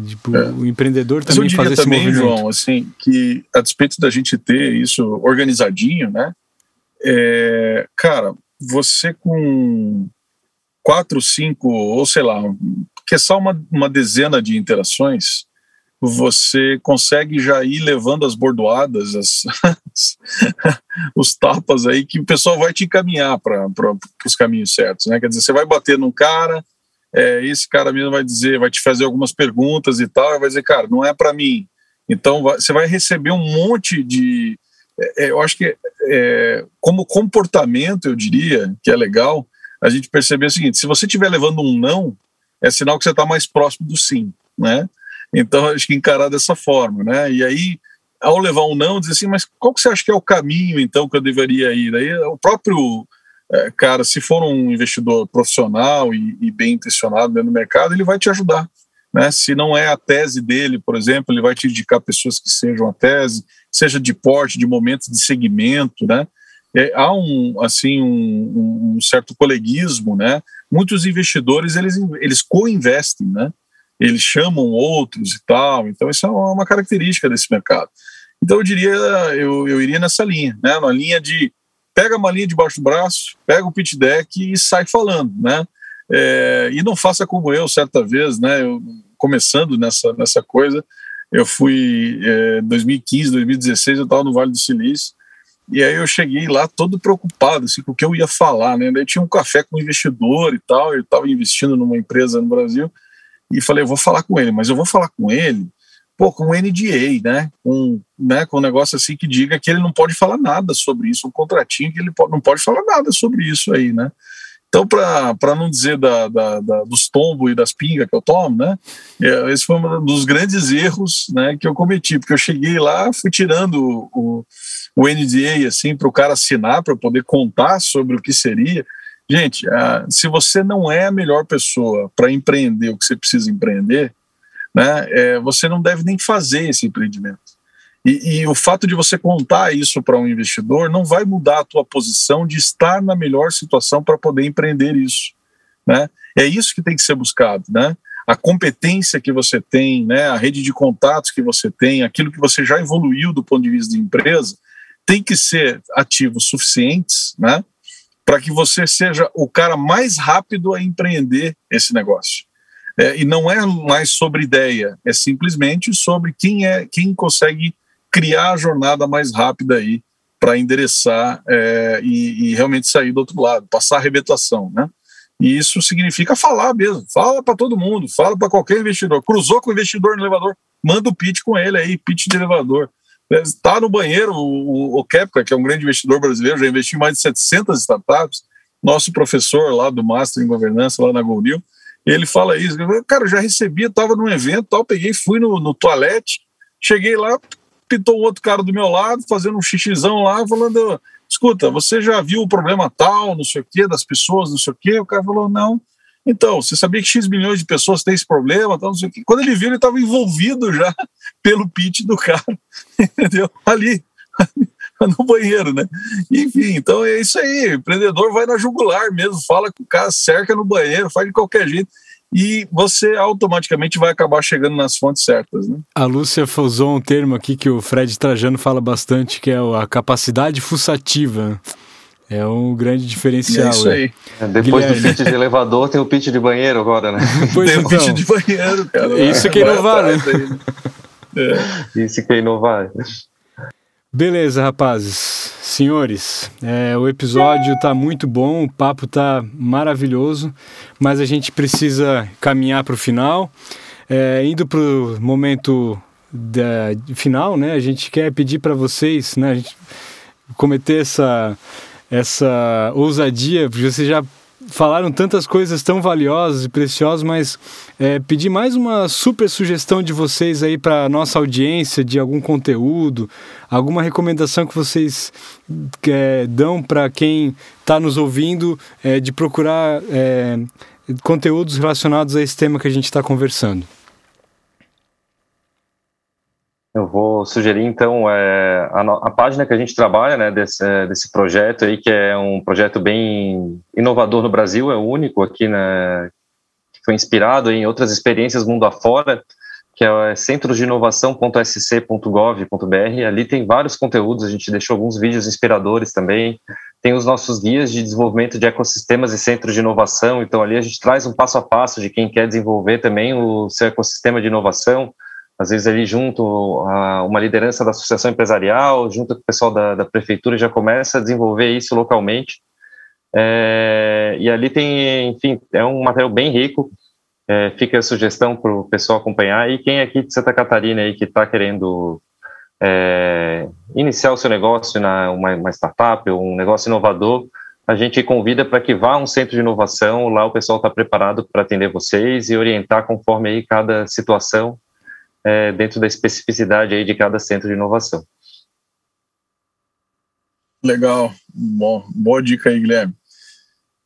Speaker 2: Tipo, é. o empreendedor também faz esse também, movimento.
Speaker 3: João, assim, que a despeito da gente ter isso organizadinho, né? É, cara, você com quatro, cinco, ou sei lá, que é só uma, uma dezena de interações, você consegue já ir levando as bordoadas, as, os tapas aí, que o pessoal vai te encaminhar para os caminhos certos, né? Quer dizer, você vai bater num cara, é, esse cara mesmo vai dizer, vai te fazer algumas perguntas e tal, e vai dizer, cara, não é para mim. Então vai, você vai receber um monte de. É, é eu acho que é, como comportamento, eu diria que é legal a gente perceber o seguinte: se você estiver levando um não, é sinal que você está mais próximo do sim, né? Então, acho que encarar dessa forma, né? E aí, ao levar um não, dizer assim, mas qual que você acha que é o caminho, então, que eu deveria ir? Aí, o próprio é, cara, se for um investidor profissional e, e bem intencionado no mercado, ele vai te ajudar. Né? Se não é a tese dele, por exemplo, ele vai te indicar pessoas que sejam a tese, seja de porte, de momentos de segmento, né? É, há um assim um, um, certo coleguismo, né? Muitos investidores eles eles co-investem, né? eles chamam outros e tal. Então, isso é uma característica desse mercado. Então, eu diria, eu, eu iria nessa linha, né? Na linha de pega uma linha debaixo do braço, pega o pitch deck e sai falando, né? É, e não faça como eu, certa vez, né? Eu, começando nessa, nessa coisa, eu fui em é, 2015, 2016, eu estava no Vale do Silício, e aí eu cheguei lá todo preocupado assim, com o que eu ia falar, né? Daí tinha um café com um investidor e tal, eu estava investindo numa empresa no Brasil, e falei, eu vou falar com ele, mas eu vou falar com ele, pô, com um NDA, né? Com, né, com um negócio assim que diga que ele não pode falar nada sobre isso, um contratinho que ele pode, não pode falar nada sobre isso aí, né? Então, para não dizer da, da, da, dos tombos e das pingas que eu tomo, né? É, esse foi um dos grandes erros né, que eu cometi, porque eu cheguei lá, fui tirando o, o NDA assim, para o cara assinar, para poder contar sobre o que seria. Gente, uh, se você não é a melhor pessoa para empreender o que você precisa empreender, né, é, você não deve nem fazer esse empreendimento. E, e o fato de você contar isso para um investidor não vai mudar a tua posição de estar na melhor situação para poder empreender isso. Né? É isso que tem que ser buscado, né? A competência que você tem, né? A rede de contatos que você tem, aquilo que você já evoluiu do ponto de vista de empresa, tem que ser ativos suficientes, né? para que você seja o cara mais rápido a empreender esse negócio. É, e não é mais sobre ideia, é simplesmente sobre quem é quem consegue criar a jornada mais rápida aí para endereçar é, e, e, realmente sair do outro lado, passar a arrebentação, né? E isso significa falar mesmo, fala para todo mundo, fala para qualquer investidor. Cruzou com o investidor no elevador, manda o pitch com ele aí, pitch de elevador. Está no banheiro, o, o Kepka, que é um grande investidor brasileiro, já investiu em mais de 700 startups, nosso professor lá do Master em Governança, lá na Goldil, ele fala isso. Cara, eu já recebi, estava num evento, tal, peguei, fui no, no toalete, cheguei lá, pitou um outro cara do meu lado, fazendo um xixizão lá, falando: escuta, você já viu o problema tal, não sei o quê, das pessoas, não sei o quê? O cara falou: não. Então, você sabia que X milhões de pessoas têm esse problema? Tal, não sei o quê. Quando ele viu, ele estava envolvido já pelo pitch do cara, entendeu? Ali, no banheiro, né? Enfim, então é isso aí. O empreendedor vai na jugular mesmo, fala com o cara, cerca no banheiro, faz de qualquer jeito e você automaticamente vai acabar chegando nas fontes certas. Né?
Speaker 2: A Lúcia usou um termo aqui que o Fred Trajano fala bastante, que é a capacidade fuçativa. É um grande diferencial. É
Speaker 3: isso aí.
Speaker 4: É, depois Guilherme. do pitch de elevador, tem o pitch de banheiro agora, né?
Speaker 3: Pois tem então. o pitch de banheiro, cara.
Speaker 2: Isso que é inovar, né?
Speaker 4: É. Isso que é inovar.
Speaker 2: Beleza, rapazes. Senhores, é, o episódio está muito bom, o papo está maravilhoso, mas a gente precisa caminhar para o final. É, indo para o momento da, final, né? A gente quer pedir para vocês, né? A gente cometer essa, essa ousadia, porque vocês já falaram tantas coisas tão valiosas e preciosas, mas é, pedir mais uma super sugestão de vocês aí para nossa audiência de algum conteúdo, alguma recomendação que vocês é, dão para quem está nos ouvindo é, de procurar é, conteúdos relacionados a esse tema que a gente está conversando.
Speaker 4: Eu vou sugerir, então, é, a, a, página que a gente trabalha, né, desse, é, desse projeto aí, que é um projeto bem inovador no Brasil, é o único aqui, né, que foi inspirado em outras experiências mundo afora, que é centrodinovação.sc.gov.br. Ali tem vários conteúdos, a gente deixou alguns vídeos inspiradores também. Tem os nossos guias de desenvolvimento de ecossistemas e centros de inovação. Então, ali a gente traz um passo a passo de quem quer desenvolver também o seu ecossistema de inovação às vezes ali junto a uma liderança da associação empresarial, junto com o pessoal da, da prefeitura, já começa a desenvolver isso localmente. É, e ali tem, enfim, é um material bem rico. É, fica a sugestão para o pessoal acompanhar. E quem é aqui de Santa Catarina aí que está querendo é, iniciar o seu negócio na uma, uma startup, um negócio inovador, a gente convida para que vá a um centro de inovação. Lá o pessoal está preparado para atender vocês e orientar conforme aí cada situação é, dentro da especificidade aí de cada centro de inovação.
Speaker 3: Legal, bom, boa dica aí, Guilherme.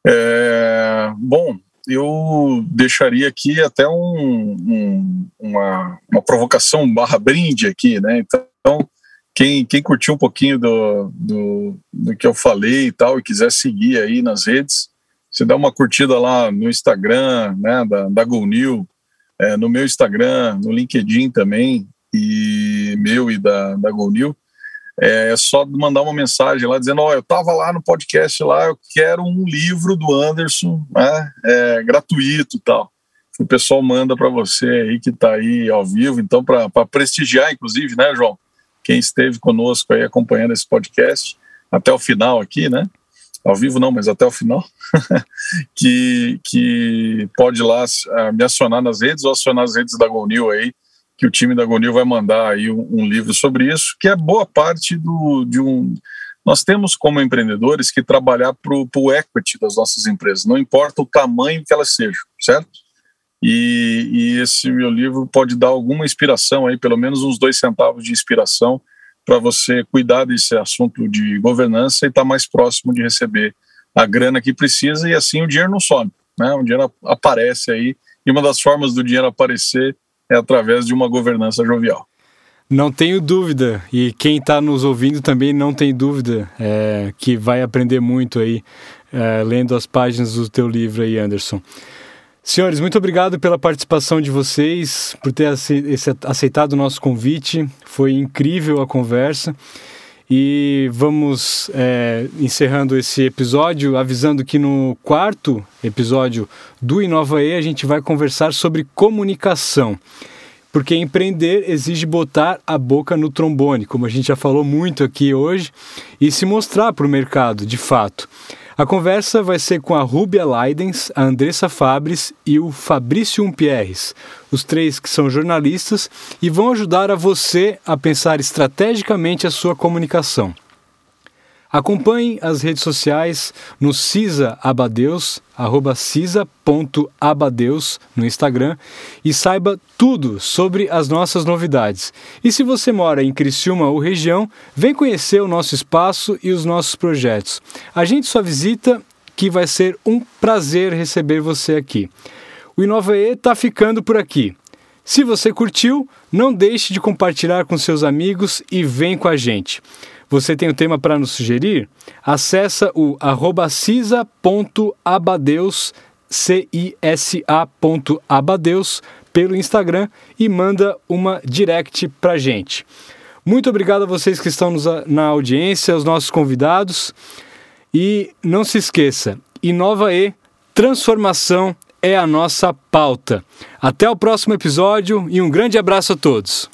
Speaker 3: É, bom, eu deixaria aqui até um, um, uma, uma provocação barra brinde aqui, né? Então, quem, quem curtiu um pouquinho do, do, do que eu falei e tal, e quiser seguir aí nas redes, você dá uma curtida lá no Instagram, né, da, da GoNew, é, no meu Instagram, no LinkedIn também, e meu e da, da GoNew, é, é só mandar uma mensagem lá dizendo: Ó, oh, eu estava lá no podcast lá, eu quero um livro do Anderson, né, é, gratuito e tal. O pessoal manda para você aí que está aí ao vivo, então, para prestigiar, inclusive, né, João? Quem esteve conosco aí acompanhando esse podcast até o final aqui, né? Ao vivo não, mas até o final, que, que pode ir lá uh, me acionar nas redes ou acionar as redes da Gonil aí, que o time da Gonil vai mandar aí um, um, livro sobre isso, que é boa parte do, de um... Nós temos como empreendedores que trabalhar para o equity das nossas empresas, não importa o tamanho que elas sejam, certo? E, e esse meu livro pode dar alguma inspiração aí, pelo menos uns dois centavos de inspiração para você cuidar desse assunto de governança e estar tá mais próximo de receber a grana que precisa e assim o dinheiro não some, né? O dinheiro aparece aí e uma das formas do dinheiro aparecer é através de uma governança jovial.
Speaker 2: Não tenho dúvida, e quem está nos ouvindo também não tem dúvida é, que vai aprender muito aí é, lendo as páginas do teu livro aí, Anderson. Senhores, muito obrigado pela participação de vocês, por ter aceitado o nosso convite. Foi incrível a conversa. E vamos é, encerrando esse episódio, avisando que no quarto episódio do Inova E a gente vai conversar sobre comunicação. Porque empreender exige botar a boca no trombone, como a gente já falou muito aqui hoje, e se mostrar para o mercado de fato. A conversa vai ser com a Rúbia Leidens, a Andressa Fabres e o Fabrício Umpierres, os três que são jornalistas e vão ajudar a você a pensar estrategicamente a sua comunicação. Acompanhe as redes sociais no Cisa Abadeus, arroba cisa.abadeus no Instagram e saiba tudo sobre as nossas novidades. E se você mora em Criciúma ou região, vem conhecer o nosso espaço e os nossos projetos. A gente só visita que vai ser um prazer receber você aqui. O Inovae está ficando por aqui. Se você curtiu, não deixe de compartilhar com seus amigos e vem com a gente. Você tem o um tema para nos sugerir? Acesse o arroba cisa.abadeus, C-I-S-A.abadeus, pelo Instagram e manda uma direct para gente. Muito obrigado a vocês que estão nos, na audiência, aos nossos convidados. E não se esqueça, Inova E, transformação é a nossa pauta. Até o próximo episódio e um grande abraço a todos.